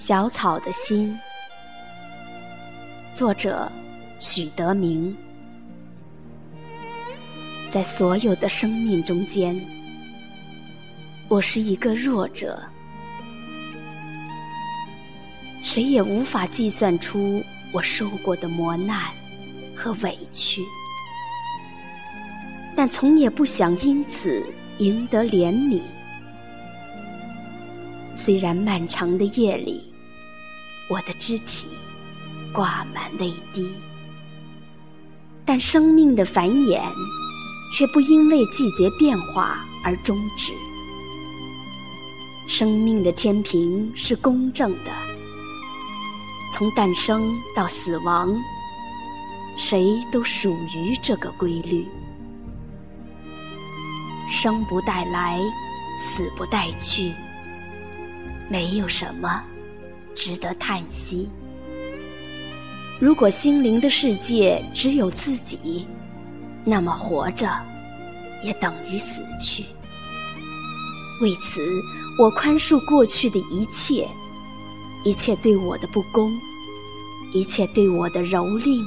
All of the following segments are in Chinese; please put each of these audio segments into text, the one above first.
小草的心，作者许德明。在所有的生命中间，我是一个弱者，谁也无法计算出我受过的磨难和委屈，但从也不想因此赢得怜悯。虽然漫长的夜里，我的肢体挂满泪滴，但生命的繁衍却不因为季节变化而终止。生命的天平是公正的，从诞生到死亡，谁都属于这个规律。生不带来，死不带去。没有什么值得叹息。如果心灵的世界只有自己，那么活着也等于死去。为此，我宽恕过去的一切，一切对我的不公，一切对我的蹂躏，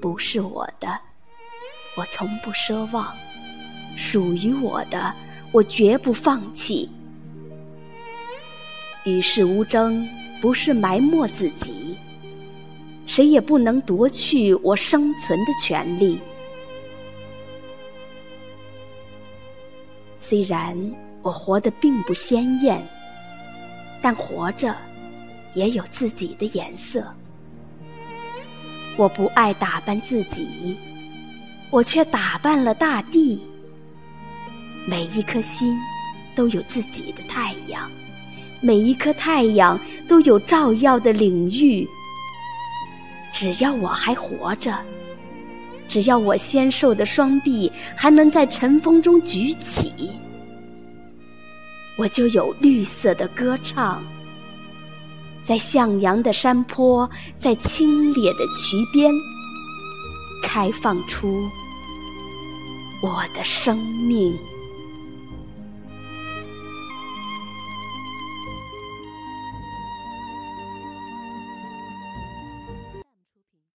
不是我的，我从不奢望；属于我的，我绝不放弃。与世无争，不是埋没自己。谁也不能夺去我生存的权利。虽然我活得并不鲜艳，但活着也有自己的颜色。我不爱打扮自己，我却打扮了大地。每一颗心都有自己的太阳。每一颗太阳都有照耀的领域。只要我还活着，只要我纤瘦的双臂还能在晨风中举起，我就有绿色的歌唱，在向阳的山坡，在清冽的渠边，开放出我的生命。